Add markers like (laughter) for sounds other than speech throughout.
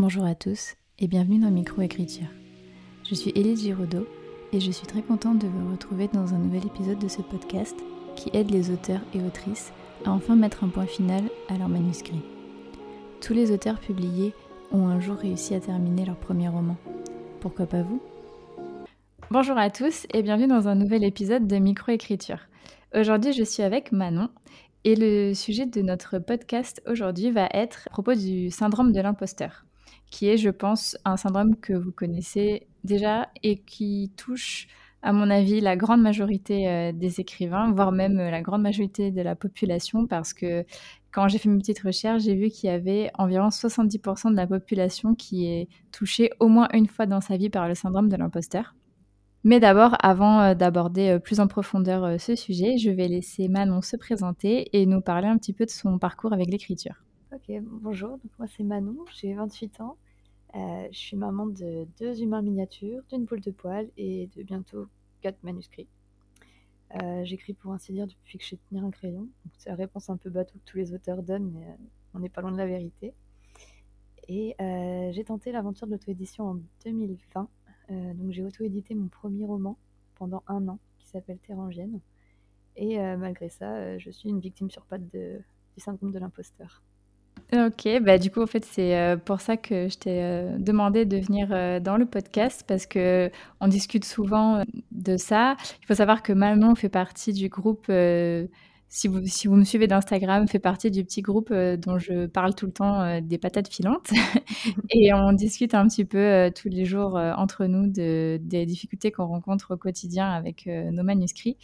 Bonjour à tous et bienvenue dans Microécriture. Je suis Élise Giraudot et je suis très contente de vous retrouver dans un nouvel épisode de ce podcast qui aide les auteurs et autrices à enfin mettre un point final à leur manuscrit. Tous les auteurs publiés ont un jour réussi à terminer leur premier roman. Pourquoi pas vous? Bonjour à tous et bienvenue dans un nouvel épisode de Microécriture. Aujourd'hui je suis avec Manon et le sujet de notre podcast aujourd'hui va être à propos du syndrome de l'imposteur qui est, je pense, un syndrome que vous connaissez déjà et qui touche, à mon avis, la grande majorité euh, des écrivains, voire même euh, la grande majorité de la population, parce que quand j'ai fait mes petites recherches, j'ai vu qu'il y avait environ 70% de la population qui est touchée au moins une fois dans sa vie par le syndrome de l'imposteur. Mais d'abord, avant euh, d'aborder plus en profondeur ce sujet, je vais laisser Manon se présenter et nous parler un petit peu de son parcours avec l'écriture. Ok, bonjour, donc moi c'est Manon, j'ai 28 ans. Euh, je suis maman de deux humains miniatures, d'une boule de poil et de bientôt quatre manuscrits. Euh, j'écris pour ainsi dire depuis que je sais tenir un crayon. C'est la réponse un peu bateau que tous les auteurs donnent, mais euh, on n'est pas loin de la vérité. Et j'ai tenté l'aventure de l'auto-édition en 2020. donc j'ai auto-édité mon premier roman pendant un an qui s'appelle Terrangienne. Et malgré ça, je suis une victime sur patte du syndrome de l'imposteur. Ok, bah du coup, en fait, c'est euh, pour ça que je t'ai euh, demandé de venir euh, dans le podcast parce que on discute souvent de ça. Il faut savoir que Manon fait partie du groupe, si vous, si vous me suivez d'Instagram, fait partie du petit groupe dont je parle tout le temps des patates filantes. (laughs) Et on discute un petit peu tous les jours entre nous de, des difficultés qu'on rencontre au quotidien avec nos manuscrits.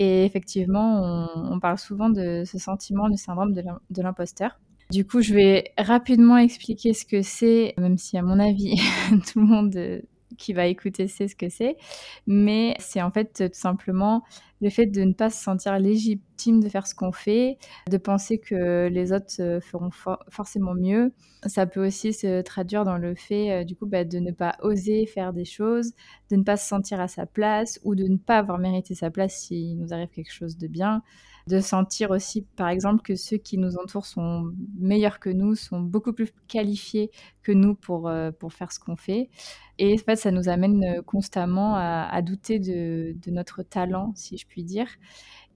Et effectivement, on, on, parle souvent de ce sentiment, du syndrome de l'imposteur. Du coup, je vais rapidement expliquer ce que c'est, même si à mon avis, (laughs) tout le monde euh, qui va écouter sait ce que c'est. Mais c'est en fait tout simplement le fait de ne pas se sentir légitime de faire ce qu'on fait, de penser que les autres euh, feront forcément mieux. Ça peut aussi se traduire dans le fait, euh, du coup, bah, de ne pas oser faire des choses, de ne pas se sentir à sa place ou de ne pas avoir mérité sa place s'il nous arrive quelque chose de bien de sentir aussi, par exemple, que ceux qui nous entourent sont meilleurs que nous, sont beaucoup plus qualifiés que nous pour, euh, pour faire ce qu'on fait. Et en fait, ça nous amène constamment à, douter de, notre talent, si je dire.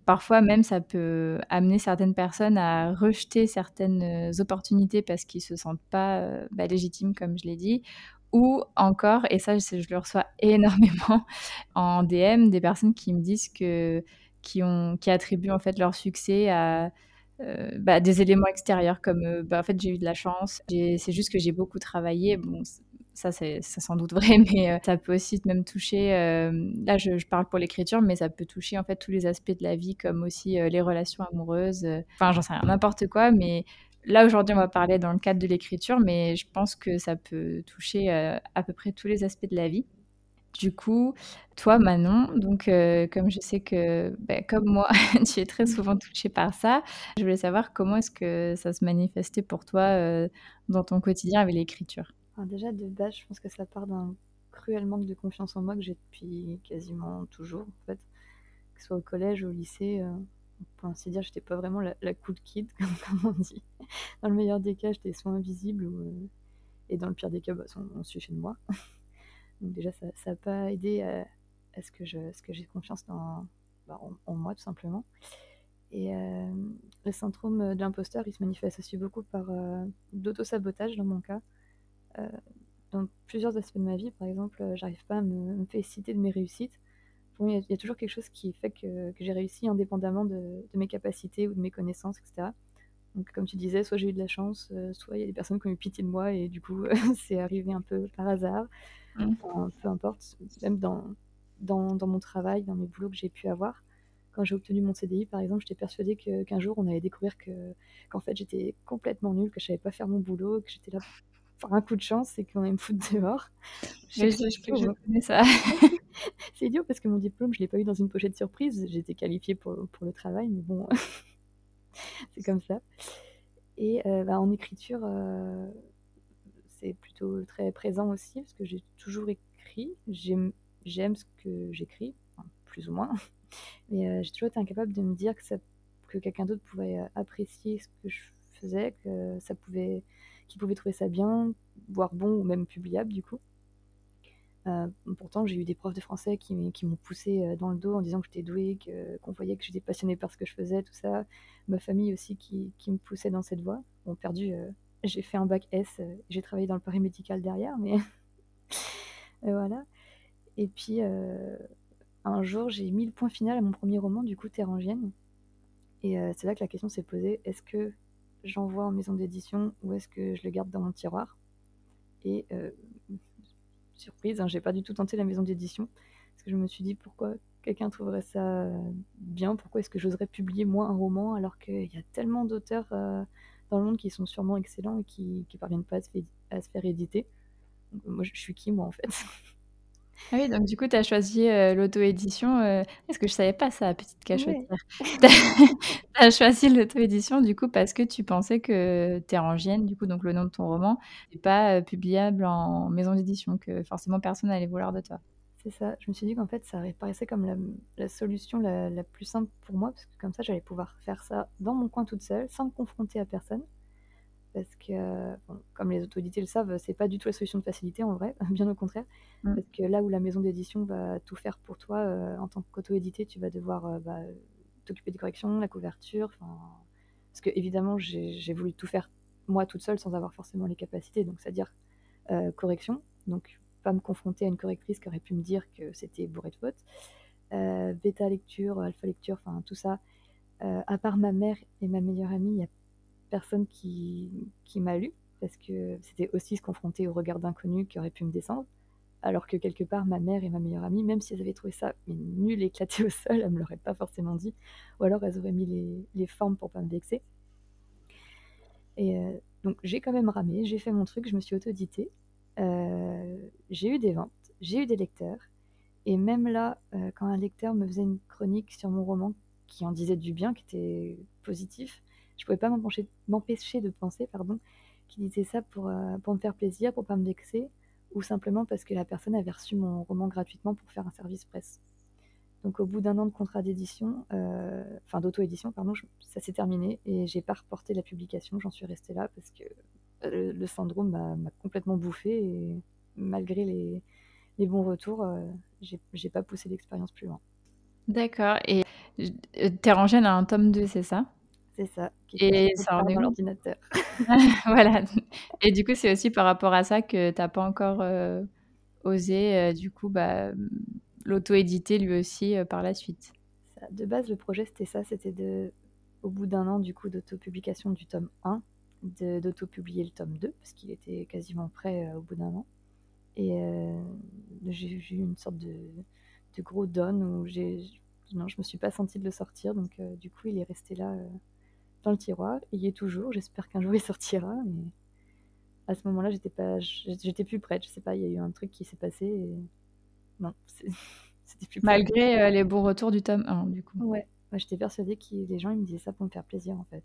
Parfois même, ça peut amener certaines personnes à rejeter certaines euh, opportunités parce qu'ils se sentent pas bah, légitimes, comme je l'ai dit, ou encore, et ça je le reçois (laughs) énormément en DM, des personnes qui me disent que qui, ont, qui attribuent en fait leur succès à euh, bah, des éléments extérieurs comme euh, bah, en fait j'ai eu de la chance, c'est juste que j'ai beaucoup travaillé. Bon, ça c'est sans doute vrai, (laughs) mais euh, ça peut aussi même toucher. là, je, parle pour l'écriture, mais ça peut toucher en fait tous les aspects de la vie, comme aussi les relations amoureuses. Enfin, j'en sais rien, n'importe quoi, mais Là, aujourd'hui, on va parler dans le cadre de l'écriture, mais je pense que ça peut toucher à peu près tous les aspects de la vie. Du coup, toi, Manon, donc euh, comme je sais que, ben, comme moi, (laughs) tu es très souvent touchée par ça, je voulais savoir comment est-ce que ça se manifestait pour toi euh, dans ton quotidien avec l'écriture? Déjà, de base, je pense que ça part d'un cruel manque de confiance en moi que j'ai depuis quasiment toujours, en fait. Que ce soit au collège ou au lycée, euh, pour ainsi dire, j'étais pas vraiment la, cool kid, (laughs) comme, on dit. Dans le meilleur des cas, j'étais soit invisible, ou, et dans le pire des cas, bah, on, on suivait de moi. (laughs) Donc déjà, ça n'a pas aidé à, ce que j'ai confiance bah, en, moi, tout simplement. Et euh, le syndrome de l'imposteur, il se manifeste aussi beaucoup par euh, d'auto-sabotage dans mon cas. Euh, dans plusieurs aspects de ma vie, par exemple, j'arrive pas à me, féliciter de mes réussites. Pour il y, a toujours quelque chose qui fait que, j'ai réussi indépendamment de, mes capacités ou de mes connaissances, etc. Donc, comme tu disais, soit j'ai eu de la chance, soit il y a des personnes qui ont eu pitié de moi et du coup, (laughs) c'est arrivé un peu par hasard. Mmh. peu importe, même dans, dans, dans, mon travail, dans mes boulots que j'ai pu avoir. Quand j'ai obtenu mon CDI, par exemple, j'étais persuadée qu'un jour, on allait découvrir que, qu'en fait, j'étais complètement nulle, que je savais pas faire mon boulot, que j'étais là un coup de chance et qu'on allait me foutre dehors. Je, je, je, je connais ça. (laughs) (laughs) c'est idiot parce que mon diplôme, je l'ai pas eu dans une pochette surprise. J'étais qualifiée pour, pour le travail, mais bon, (laughs) c'est comme ça. Et euh, bah, en écriture, euh, plutôt très présent aussi, parce que j'ai toujours écrit. J'aime ce que j'écris, plus ou moins. Mais euh, j'ai toujours été incapable de me dire que, que quelqu'un d'autre pouvait apprécier ce que je faisais, que ça pouvait qui pouvaient trouver ça bien, voire bon ou même publiable du coup. Euh, pourtant, j'ai eu des profs de français qui, m'ont poussé euh, dans le dos en disant que j'étais douée, qu'on voyait que j'étais passionnée par ce que je faisais, tout ça. Ma famille aussi qui, me poussait dans cette voie. Bon, perdu, euh, (laughs) j'ai fait un bac S, j'ai travaillé dans le paramédical derrière, mais (laughs) voilà. Et puis, un jour, j'ai mis le point final à mon premier roman, du coup, Terrangienne. Et c'est là que la question s'est posée est-ce que j'envoie en maison d'édition ou est-ce que je le garde dans mon tiroir. Et surprise, hein, j'ai pas du tout tenté la maison d'édition parce que je me suis dit pourquoi quelqu'un trouverait ça bien, pourquoi est-ce que j'oserais publier moi un roman alors qu'il y a tellement d'auteurs euh, dans le monde qui sont sûrement excellents et qui, qui parviennent pas à se, faire éditer? moi, je suis qui moi en fait? (laughs) Ah oui, donc du coup, tu as choisi euh, l'auto-édition. Euh... Est-ce que je savais pas ça, petite cachotière (laughs) Tu as choisi l'auto-édition du coup parce que tu pensais que Terrangienne, du coup, donc le nom de ton roman, n'est pas euh, publiable en maison d'édition, que forcément personne n'allait vouloir de toi. C'est ça. Je me suis dit qu'en fait, ça paraissait comme la, solution la, la, plus simple pour moi, parce que comme ça, j'allais pouvoir faire ça dans mon coin toute seule, sans me confronter à personne parce que, comme les autorités le savent, c'est pas du tout la solution de facilité en vrai, (laughs) bien au contraire. Mm. Parce que là où la maison d'édition va tout faire pour toi, euh, en tant qu'auto-édité, tu vas devoir euh, bah, t'occuper des corrections, la couverture. Parce que évidemment, j'ai voulu tout faire moi toute seule sans avoir forcément les capacités. Donc, c'est-à-dire euh, correction, donc pas me confronter à une correctrice qui aurait pu me dire que c'était bourré de fautes. bêta lecture, alpha lecture, enfin tout ça. à part ma mère et ma meilleure amie, il y a personne qui, qui m'a lu, parce que c'était aussi se confronter au regard d'inconnus qui aurait pu me descendre. Alors que quelque part, ma mère et ma meilleure amie, même si elles avaient trouvé ça nul éclaté au sol, elles me l'auraient pas forcément dit. Ou alors elles auraient mis les, les formes pour pas me vexer. Et euh, donc j'ai quand même ramé, j'ai fait mon truc, je me suis autodité. Euh, j'ai eu des ventes, j'ai eu des lecteurs. Et même là, euh, quand un lecteur me faisait une chronique sur mon roman qui en disait du bien, qui était positif, je pouvais pas m'empêcher de penser, pardon, qu'il disait ça pour, euh, pour me faire plaisir, pour pas me vexer, ou simplement parce que la personne avait reçu mon roman gratuitement pour faire un service presse. Donc au bout d'un an de contrat d'édition, euh, enfin d'auto-édition, pardon, ça s'est terminé et j'ai pas reporté la publication, j'en suis restée là parce que euh, le syndrome m'a complètement bouffé et malgré les, bons retours, j'ai pas poussé l'expérience plus loin. D'accord. Et Terrangène a un tome 2, c'est ça? C'est ça. et ça en est l'ordinateur. (laughs) voilà. Et du coup, c'est aussi par rapport à ça que tu n'as pas encore euh, osé, euh, du coup, bah, l'auto-éditer lui aussi euh, par la suite. de base, le projet, c'était ça. C'était de, au bout d'un an, du coup, d'auto-publication du tome 1, d'auto-publier le tome 2, parce qu'il était quasiment prêt au bout d'un an. Et j'ai eu une sorte de, de gros don où j'ai non, je me suis pas sentie de le sortir, donc du coup, il est resté là dans le tiroir. Il y est toujours. J'espère qu'un jour il sortira. Mais à ce moment-là, j'étais pas, j'étais plus prête. Je sais pas, il y a eu un truc qui s'est passé. Et... Non, (laughs) c'était plus. Malgré euh, les bons retours du tome 1, du coup. Ouais, j'étais persuadée que les gens ils me disaient ça pour me faire plaisir en fait.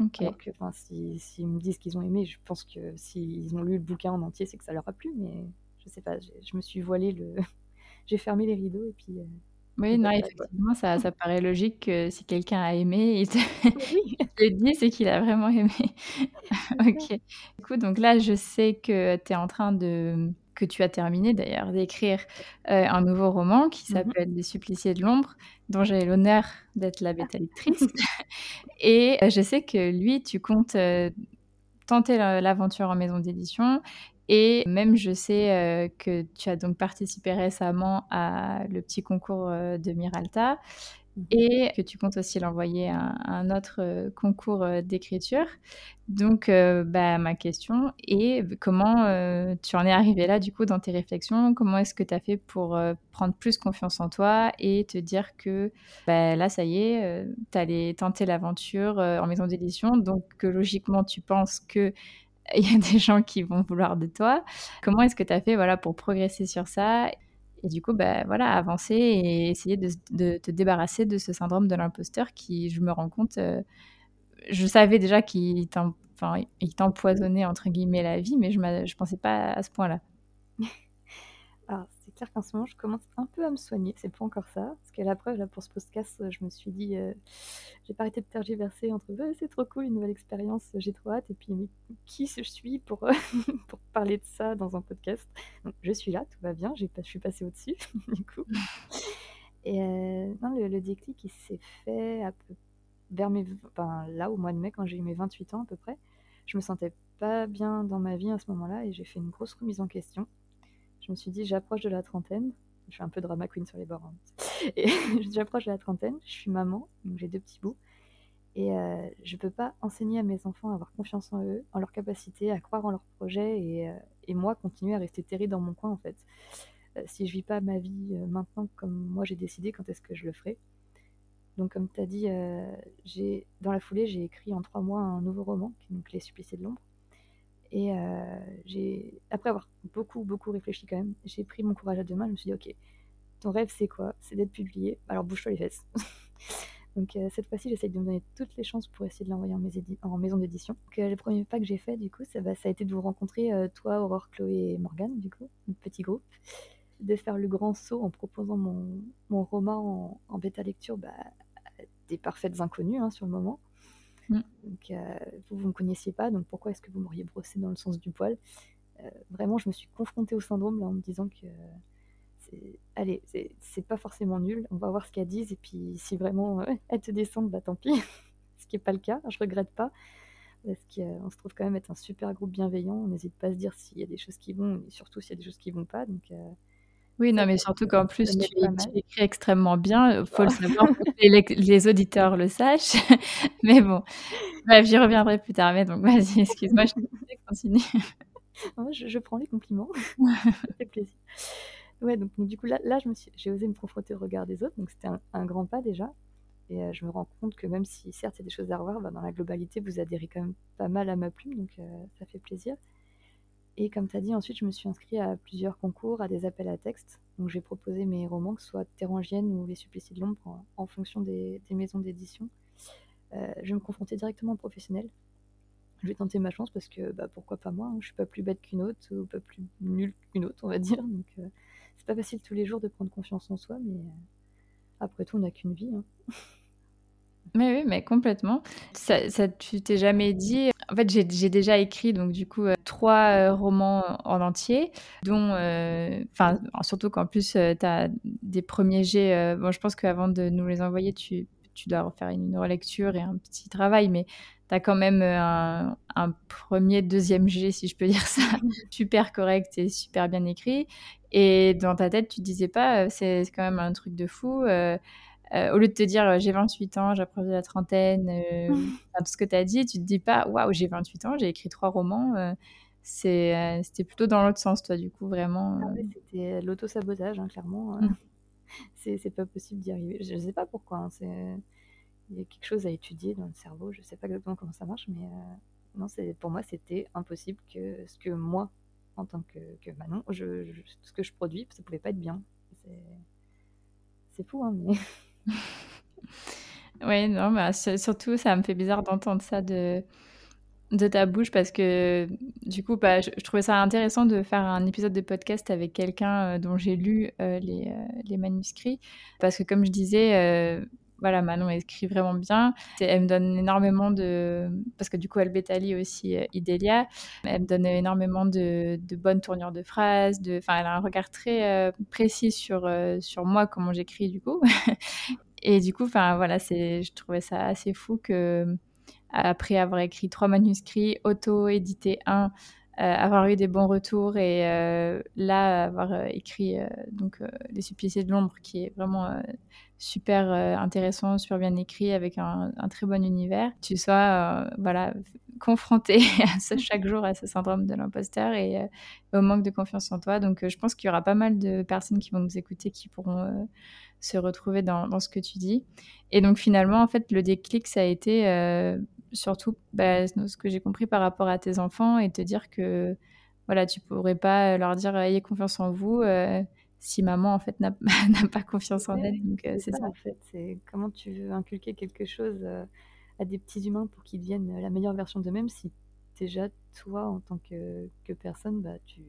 Ok. Alors que, enfin, s'ils si, me disent qu'ils ont aimé, je pense que s'ils ont lu le bouquin en entier, c'est que ça leur a plu. Mais je sais pas, je me suis voilée le, (laughs) j'ai fermé les rideaux et puis. Euh, oui, non, effectivement, ça, ça paraît logique que si quelqu'un a aimé, il te, (laughs) le dit, c'est qu'il a vraiment aimé. ok. Du coup, donc là, je sais que tu es en train de que tu as terminé d'ailleurs d'écrire euh, un nouveau roman qui mmh s'appelle Les suppliciés de l'ombre, dont j'ai l'honneur d'être la bêta lectrice. Et euh, je sais que lui, tu comptes euh, tenter l'aventure en maison d'édition et même, je sais euh, que tu as donc participé récemment à le petit concours euh, de Miralta mmh et que tu comptes aussi l'envoyer à, un autre euh, concours d'écriture. Donc, bah, ma question est comment tu en es arrivé là, du coup, dans tes réflexions? Comment est-ce que tu as fait pour prendre plus confiance en toi et te dire que bah, là, ça y est, tu allais tenter l'aventure en maison d'édition, donc que logiquement, tu penses que il y a des gens qui vont vouloir de toi. Comment est-ce que tu as fait voilà, pour progresser sur ça et du coup, bah, voilà, avancer et essayer de, te débarrasser de ce syndrome de l'imposteur qui, je me rends compte, euh, je savais déjà qu'il t'empoisonnait, entre guillemets, la vie, mais je ne pensais pas à ce point-là. (laughs) Clair qu'en ce moment, je commence un peu à me soigner. C'est pas encore ça. Parce qu'à la preuve, là, pour ce podcast, je me suis dit, j'ai pas arrêté de tergiverser entre c'est trop cool, une nouvelle expérience, j'ai trop hâte. Et puis, mais qui je suis pour, (laughs) pour parler de ça dans un podcast? Je suis là, tout va bien, je suis passée au-dessus, (laughs) du coup. Et non, le, déclic, il s'est fait à vers mes, là, au mois de mai, quand j'ai eu mes 28 ans à peu près. Je me sentais pas bien dans ma vie à ce moment-là et j'ai fait une grosse remise en question. Je me suis dit, j'approche de la trentaine. Je suis un peu drama queen sur les bords. Hein. (laughs) (laughs) J'approche de la trentaine, je suis maman, donc j'ai deux petits bouts. Et euh, je ne peux pas enseigner à mes enfants à avoir confiance en eux, en leur capacité, à croire en leurs projets et, euh, moi continuer à rester terrée dans mon coin en fait. Euh, si je vis pas ma vie maintenant comme moi j'ai décidé, quand est-ce que je le ferai? Donc comme tu as dit, dans la foulée j'ai écrit en trois mois un nouveau roman, qui est donc Les Suppliciés de l'ombre. Et j'ai, après avoir beaucoup, beaucoup réfléchi quand même, j'ai pris mon courage à deux mains. Je me suis dit, ok, ton rêve c'est quoi? C'est d'être publié. Alors bouge-toi les fesses. (laughs) Donc cette fois-ci, j'essaye de me donner toutes les chances pour essayer de l'envoyer en, maison d'édition. le premier pas que j'ai fait, du coup, ça, bah, a été de vous rencontrer, toi, Aurore, Chloé et Morgane, du coup, notre petit groupe. De faire le grand saut en proposant mon, roman en, bêta lecture bah, à des parfaites inconnues hein, sur le moment. Mm. Donc, euh, vous, vous ne me connaissiez pas, donc pourquoi est-ce que vous m'auriez brossé dans le sens du poil euh, Vraiment, je me suis confrontée au syndrome là, en me disant que allez, c'est pas forcément nul, on va voir ce qu'elles disent, et puis si vraiment (laughs) elles te descendent, bah tant pis. (laughs) ce qui n'est pas le cas, je regrette pas, parce qu'on se trouve quand même être un super groupe bienveillant, on n'hésite pas à se dire s'il y a des choses qui vont, et surtout s'il y a des choses qui vont pas, donc euh, oui, non, mais surtout qu'en plus, tu, écris extrêmement bien. Il faut le savoir pour que les, les, auditeurs le sachent. (laughs) mais bon, bref, j'y reviendrai plus tard. Mais donc, vas-y, excuse-moi, je continue. (laughs) je, je, prends les compliments. (laughs) ça fait plaisir. Ouais, donc, du coup, là, là j'ai osé me confronter au regard des autres. Donc, c'était un, grand pas déjà. Et euh, je me rends compte que même si, certes, il y a des choses à revoir, bah, dans la globalité, vous adhérez quand même pas mal à ma plume. Donc, euh, ça fait plaisir. Et comme tu as dit, ensuite, je me suis inscrite à plusieurs concours, à des appels à texte. Donc, j'ai proposé mes romans, que ce soit Terrangienne ou Les Suppliciés de l'ombre, en, fonction des, maisons d'édition. Euh, je vais me confronter directement aux professionnels. Je vais tenter ma chance parce que bah, pourquoi pas moi hein. Je suis pas plus bête qu'une autre ou pas plus nulle qu'une autre, on va dire. Donc, euh, c'est pas facile tous les jours de prendre confiance en soi, mais euh, après tout, on n'a qu'une vie. Hein. (laughs) Mais oui, mais complètement. Ça, ça tu t'es jamais dit. En fait, j'ai déjà écrit, donc du coup, euh, trois euh, romans en entier, dont. Euh, enfin, surtout qu'en plus, tu as des premiers jets. bon, je pense qu'avant de nous les envoyer, tu, tu dois refaire une, relecture et un petit travail, mais tu as quand même un, un, premier, deuxième jet, si je peux (laughs) dire ça, super correct et super bien écrit. Et dans ta tête, tu te disais pas, c'est quand même un truc de fou. Euh, au lieu de te dire euh, j'ai 28 ans, j'approche de la trentaine, euh, (laughs) tout ce que tu as dit, tu te dis pas waouh, j'ai 28 ans, j'ai écrit trois romans. c'était plutôt dans l'autre sens, toi, du coup, vraiment. Ah c'était l'auto-sabotage, hein, clairement. Mmh. (laughs) c'est pas possible d'y arriver. Je ne sais pas pourquoi. Hein, il y a quelque chose à étudier dans le cerveau. Je ne sais pas exactement comment ça marche, mais non, pour moi, c'était impossible que ce que moi, en tant que, que Manon, je, ce que je produis, ça pouvait pas être bien. C'est fou, hein, mais. (laughs) (laughs) Oui, non, bah, surtout, ça me fait bizarre d'entendre ça de, ta bouche parce que du coup, bah, je, trouvais ça intéressant de faire un épisode de podcast avec quelqu'un euh, dont j'ai lu euh, euh, les, manuscrits. Parce que, comme je disais, voilà, Manon écrit vraiment bien. Elle me donne énormément de. Parce que du coup, elle bétalie aussi Idélia. Elle me donne énormément de, bonnes tournures de phrases. Enfin, elle a un regard très précis sur, sur moi, comment j'écris du coup. (laughs) Et du coup, enfin, voilà, je trouvais ça assez fou que après avoir écrit trois manuscrits, auto-édité un, euh, avoir eu des bons retours et euh, là avoir euh, écrit donc les suppliciés de l'ombre qui est vraiment super intéressant, super bien écrit avec un, très bon univers. Tu sois voilà confronté (laughs) chaque jour à ce syndrome de l'imposteur et au manque de confiance en toi. Donc je pense qu'il y aura pas mal de personnes qui vont nous écouter qui pourront se retrouver dans, ce que tu dis. Et donc finalement en fait le déclic ça a été surtout bah, ce que j'ai compris par rapport à tes enfants et te dire que voilà, tu pourrais pas leur dire ayez confiance en vous euh, si maman en fait n'a (laughs) pas confiance en elle. Donc euh, c'est ça, En fait, c'est comment tu veux inculquer quelque chose euh, à des petits humains pour qu'ils deviennent la meilleure version d'eux-mêmes si déjà toi en tant que, que personne bah tu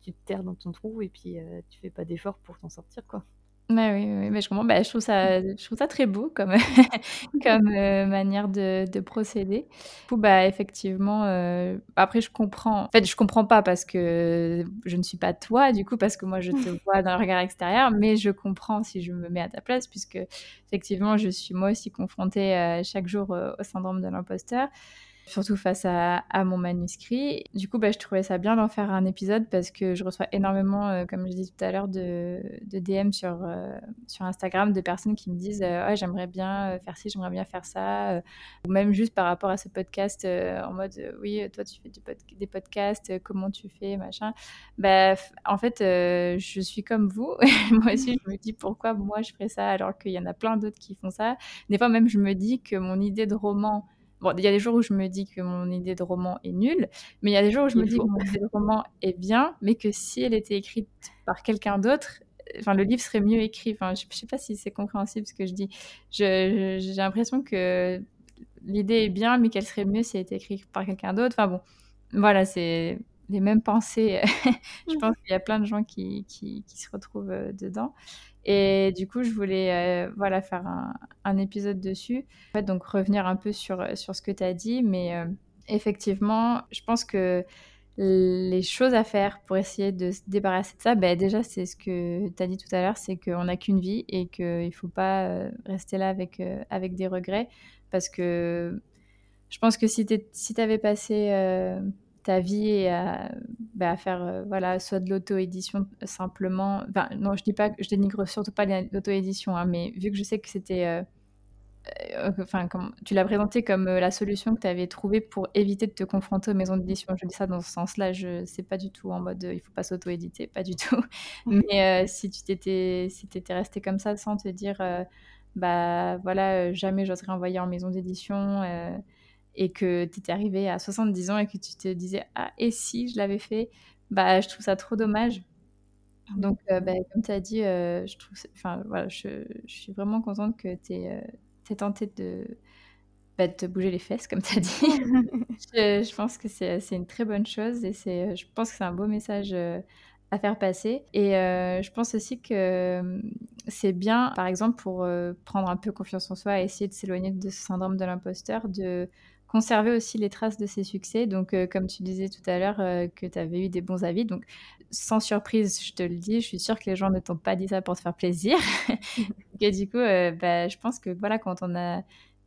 tu te terres dans ton trou et puis, tu fais pas d'efforts pour t'en sortir, quoi. Ouais, oui, oui, mais je comprends. Bah, je trouve ça je trouve ça très beau comme (laughs) comme, heu, (laughs) manière de de procéder. Du coup, bah, effectivement, heu, après je comprends en fait, je comprends pas parce que je ne suis pas toi, du coup, parce que moi je te (laughs) vois d'un regard extérieur, mais je comprends si je me mets à ta place puisque effectivement je suis moi aussi confrontée, heu, chaque jour, au syndrome de l'imposteur surtout face à, mon manuscrit. Du coup, bah, je trouvais ça bien d'en faire un épisode parce que je reçois énormément, euh, comme je disais tout à l'heure, de, DM sur, euh, sur Instagram de personnes qui me disent euh, j'aimerais bien faire ci, j'aimerais bien faire ça. Ou même juste par rapport à ce podcast en mode oui, toi tu fais des podcasts, comment tu fais, machin. Bah, en fait, je suis comme vous. (laughs) moi aussi, je me dis pourquoi moi je ferais ça alors qu'il y en a plein d'autres qui font ça? Des fois même, je me dis que mon idée de roman Bon, il y a des jours où je me dis que mon idée de roman est nulle, mais il y a des jours où je me dis que mon idée de roman est bien, mais que si elle était écrite par quelqu'un d'autre, enfin, le livre serait mieux écrit. Enfin, je, ne sais pas si c'est compréhensible ce que je dis. J'ai l'impression que l'idée est bien, mais qu'elle serait mieux si elle était écrite par quelqu'un d'autre. Enfin bon, voilà, c'est les mêmes pensées. (laughs) je pense qu'il y a plein de gens qui, qui, qui se retrouvent euh, dedans. Et du coup, je voulais euh, voilà, faire un, un, épisode dessus. En fait, donc revenir un peu sur, sur ce que tu as dit. Mais euh, effectivement, je pense que les choses à faire pour essayer de se débarrasser de ça, ben déjà, c'est ce que tu as dit tout à l'heure, c'est qu'on n'a qu'une vie et qu'il ne faut pas euh, rester là avec, euh, avec des regrets. Parce que je pense que si tu si avais passé euh, ta vie à, bah, à faire euh, voilà soit de l'auto-édition simplement. Enfin non je dis pas je dénigre surtout pas l'auto-édition hein, mais vu que je sais que c'était euh, euh, enfin comme tu l'as présenté comme la solution que tu avais trouvée pour éviter de te confronter aux maisons d'édition. Je dis ça dans ce sens-là je sais pas du tout en mode il faut pas s'auto-éditer pas du tout. Mais si tu t'étais si t'étais resté comme ça sans te dire bah voilà jamais j'oserais envoyer en maison d'édition et que tu étais arrivé à 70 ans et que tu te disais ah et si je l'avais fait? Bah je trouve ça trop dommage. Donc euh, bah, comme tu as dit euh, je trouve enfin voilà je, je, suis vraiment contente que tu aies, euh, tenté de, bah, de te bouger les fesses comme tu as dit. (laughs) Je, je, pense que c'est une très bonne chose et je pense que c'est un beau message à faire passer. Et euh, je pense aussi que c'est bien, par exemple, pour euh, prendre un peu confiance en soi et essayer de s'éloigner de ce syndrome de l'imposteur, de conserver aussi les traces de ses succès. Donc, euh, comme tu disais tout à l'heure, euh, que tu avais eu des bons avis. Donc, sans surprise, je te le dis, je suis sûre que les gens ne t'ont pas dit ça pour te faire plaisir. (laughs) et du coup, euh, bah, je pense que voilà, quand on a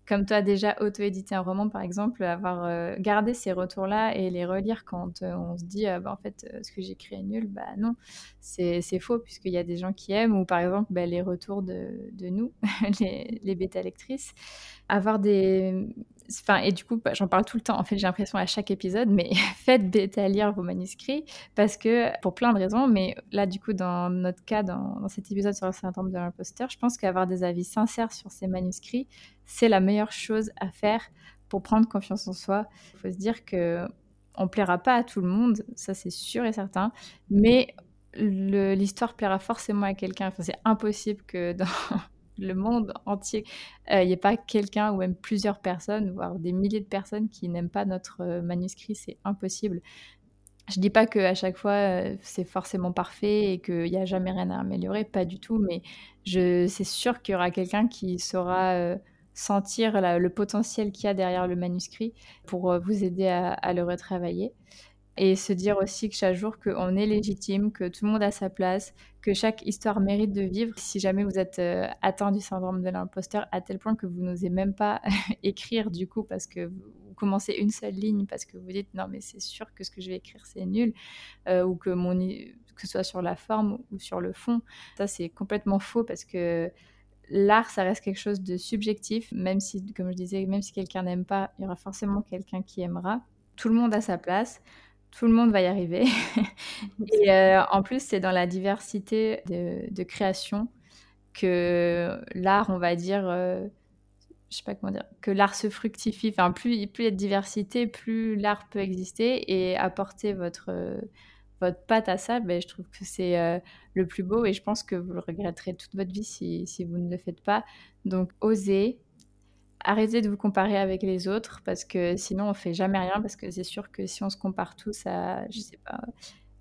comme toi déjà auto-édité un roman par exemple, avoir gardé ces retours-là et les relire quand on se dit ah, bah, en fait ce que j'écris est nul, bah non, c'est faux puisqu'il y a des gens qui aiment ou par exemple bah, les retours de, de nous, (laughs) les, les bêta-lectrices, avoir des Enfin, et du coup, bah, j'en parle tout le temps. En fait, j'ai l'impression à chaque épisode, mais (laughs) faites bêta lire vos manuscrits parce que pour plein de raisons. Mais là, du coup, dans notre cas, dans, cet épisode sur le syndrome de l'imposteur, je pense qu'avoir des avis sincères sur ces manuscrits, c'est la meilleure chose à faire pour prendre confiance en soi. Il faut se dire que on plaira pas à tout le monde, ça c'est sûr et certain, mais l'histoire plaira forcément à quelqu'un. Enfin, c'est impossible que dans le monde entier, il euh, n'y ait pas quelqu'un ou même plusieurs personnes, voire des milliers de personnes qui n'aiment pas notre euh, manuscrit. C'est impossible. Je dis pas qu'à chaque fois euh, c'est forcément parfait et qu'il n'y a jamais rien à améliorer, pas du tout, mais c'est sûr qu'il y aura quelqu'un qui saura sentir le potentiel qu'il y a derrière le manuscrit pour vous aider à, à, le retravailler. Et se dire aussi que chaque jour qu'on est légitime, que tout le monde a sa place, que chaque histoire mérite de vivre. Si jamais vous êtes euh, atteint du syndrome de l'imposteur à tel point que vous n'osez même pas (laughs) écrire du coup parce que vous commencez une seule ligne parce que vous dites non mais c'est sûr que ce que je vais écrire c'est nul euh, ou que mon que ce soit sur la forme ou sur le fond, ça c'est complètement faux parce que l'art, ça reste quelque chose de subjectif, même si, comme je disais, même si quelqu'un n'aime pas, il y aura forcément quelqu'un qui aimera. Tout le monde a sa place tout le monde va y arriver. (laughs) et euh, en plus, c'est dans la diversité de, de création que l'art, on va dire, euh, je sais pas comment dire, que l'art se fructifie. Enfin, plus, plus il y a de diversité, plus l'art peut exister et apporter votre, euh, votre patte à ça, ben, je trouve que c'est euh, le plus beau et je pense que vous le regretterez toute votre vie si, si vous ne le faites pas. Donc, osez, arrêtez de vous comparer avec les autres parce que sinon on fait jamais rien parce que c'est sûr que si on se compare tous à je sais pas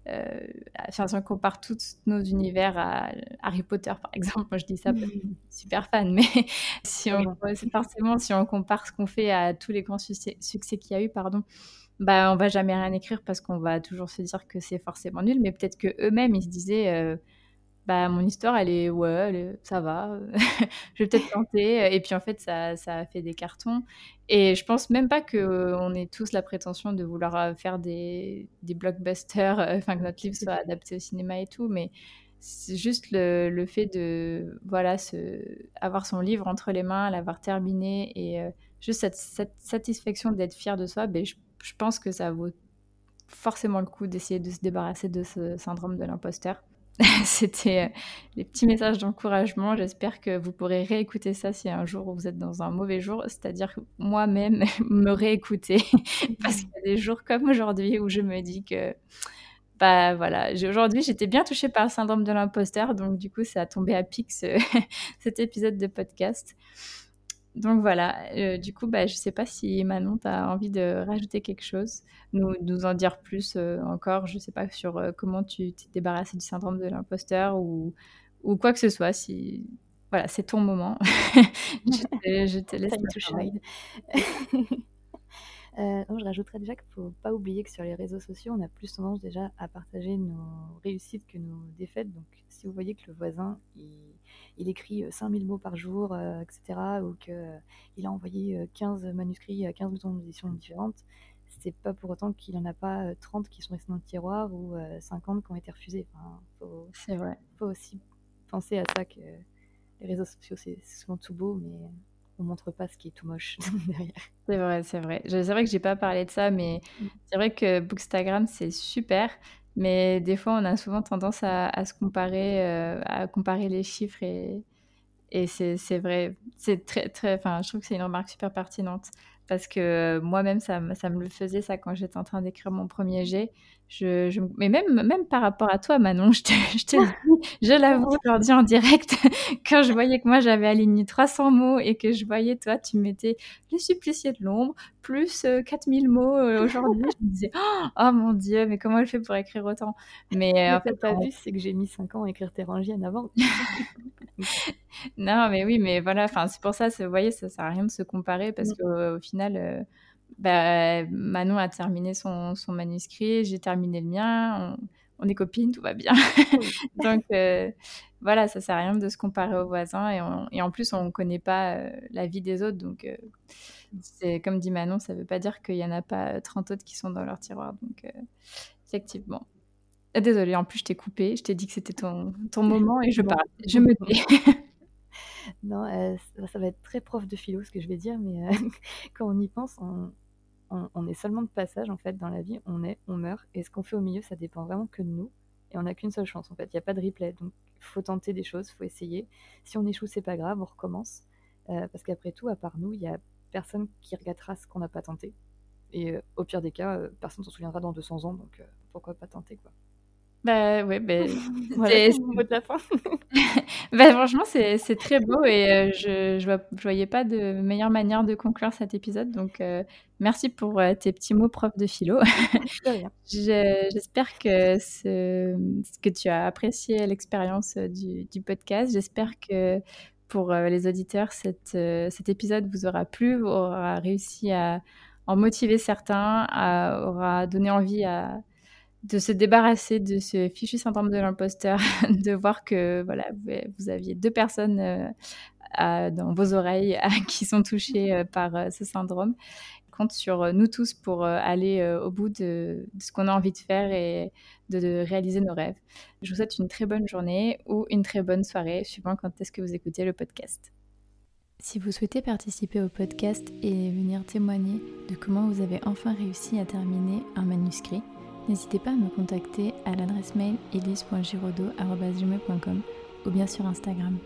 euh, enfin, si on compare tous nos univers à Harry Potter, par (laughs) exemple, moi je dis ça parce que je suis (laughs) super fan, mais (laughs) si on, forcément, si on compare ce qu'on fait à tous les grands succès, qu'il y a eu, pardon, bah, on va jamais rien écrire parce qu'on va toujours se dire que c'est forcément nul, mais peut-être que eux-mêmes ils se disaient euh, bah, mon histoire, elle est, ouais, ça va, (laughs) je vais peut-être tenter. Et puis en fait, ça, ça, a fait des cartons. Et je pense même pas qu'on ait tous la prétention de vouloir euh, faire des, des blockbusters, euh, enfin que notre livre soit adapté au cinéma et tout, mais c'est juste le, le, fait de voilà se, avoir son livre entre les mains, l'avoir terminé et euh, juste cette, cette satisfaction d'être fier de soi, ben, je, je pense que ça vaut forcément le coup d'essayer de se débarrasser de ce syndrome de l'imposteur. (laughs) C'était euh, les petits messages d'encouragement. J'espère que vous pourrez réécouter ça si un jour vous êtes dans un mauvais jour, c'est-à-dire moi-même (laughs) me réécouter. (laughs) Parce qu'il y a des jours comme aujourd'hui où je me dis que, bah voilà, aujourd'hui j'étais bien touchée par le syndrome de l'imposteur, donc du coup ça a tombé à pic cet épisode de podcast. Donc voilà, euh, du coup, bah, je ne sais pas si Manon, tu as envie de rajouter quelque chose, nous, nous en dire plus euh, encore, je ne sais pas, sur euh, comment tu t'es débarrassé du syndrome de l'imposteur ou, ou quoi que ce soit. Si... Voilà, c'est ton moment. (laughs) (laughs) je, te, laisse. (laughs) Euh, je rajouterais déjà qu'il ne faut pas oublier que sur les réseaux sociaux, on a plus tendance déjà à partager nos réussites que nos défaites. Donc, si vous voyez que le voisin, il, écrit 5000 euh, mots par jour, euh, etc., ou qu'il a envoyé 15 manuscrits à 15 maisons d'édition différentes, c'est pas pour autant qu'il n'en a pas 30 qui sont restés dans le tiroir ou 50 qui ont été refusés. c'est vrai. Il faut aussi penser à ça que les réseaux sociaux, c'est souvent tout beau, mais on montre pas ce qui est tout moche (laughs) derrière. C'est vrai, c'est vrai. C'est vrai que j'ai pas parlé de ça, mais mm. c'est vrai que Bookstagram c'est super, mais des fois on a souvent tendance à, se comparer, euh, comparer les chiffres et, c'est vrai, c'est très très. Enfin, je trouve que c'est une remarque super pertinente parce que moi-même, ça, ça, me le faisait, ça, quand j'étais en train d'écrire mon premier jet. Je, je, mais même, même par rapport à toi, Manon, je te, je, te (laughs) je l'avoue, je leur dis en direct, (laughs) quand je voyais que moi, j'avais aligné 300 mots et que je voyais, toi, tu mettais le supplicié de l'ombre, plus 4000 euh, mots euh, (laughs) aujourd'hui, je me disais, (gasps) oh mon Dieu, mais comment elle fait pour écrire autant? Mais en fait, pas vu, c'est que j'ai mis 5 ans à écrire Terrangienne avant. non, mais oui, mais voilà, c'est pour ça, vous voyez, ça sert à rien de se comparer parce mmh. qu'au final, euh, bah, Manon a terminé son, son manuscrit, j'ai terminé le mien, on, est copines, tout va bien. (laughs) Donc euh, voilà, ça sert à rien de se comparer aux voisins et, et en plus, on ne connaît pas euh, la vie des autres. Donc c'est comme dit Manon, ça ne veut pas dire qu'il n'y en a pas 30 autres qui sont dans leur tiroir. Donc effectivement. Ah, désolée, en plus je t'ai coupé, je t'ai dit que c'était ton, ton moment et je parle, je me tais. (laughs) non, euh, ça va être très prof de philo ce que je vais dire, mais euh, (laughs) quand on y pense, on, on, est seulement de passage en fait dans la vie, on est, on meurt, et ce qu'on fait au milieu, ça dépend vraiment que de nous, et on n'a qu'une seule chance en fait, il n'y a pas de replay, donc faut tenter des choses, faut essayer. Si on échoue, c'est pas grave, on recommence, euh, parce qu'après tout, à part nous, il y a personne qui regrettera ce qu'on n'a pas tenté. Et au pire des cas, personne s'en souviendra dans 200 ans, donc pourquoi pas tenter quoi. Bah ouais, bah, (laughs) c'est le mot de la fin. (laughs) bah, franchement, c'est très beau et euh, je je, je voyais pas de meilleure manière de conclure cet épisode. Donc, euh, merci pour euh, tes petits mots, prof de philo. (laughs) J'espère que, ce, que tu as apprécié l'expérience du, du, podcast. J'espère que pour les auditeurs, cette, cet épisode vous aura plu, aura réussi à en motiver certains, à, aura donné envie à de se débarrasser de ce fichu syndrome de l'imposteur, (laughs) de voir que voilà, vous aviez deux personnes euh, dans vos oreilles (laughs) qui sont touchées euh, par euh, ce syndrome. compte sur nous tous pour aller au bout de, ce qu'on a envie de faire et de, réaliser nos rêves. Je vous souhaite une très bonne journée ou une très bonne soirée, suivant quand est-ce que vous écoutez le podcast. Si vous souhaitez participer au podcast et venir témoigner de comment vous avez enfin réussi à terminer un manuscrit, N'hésitez pas à me contacter à l'adresse mail elise.girodo.com ou bien sur Instagram.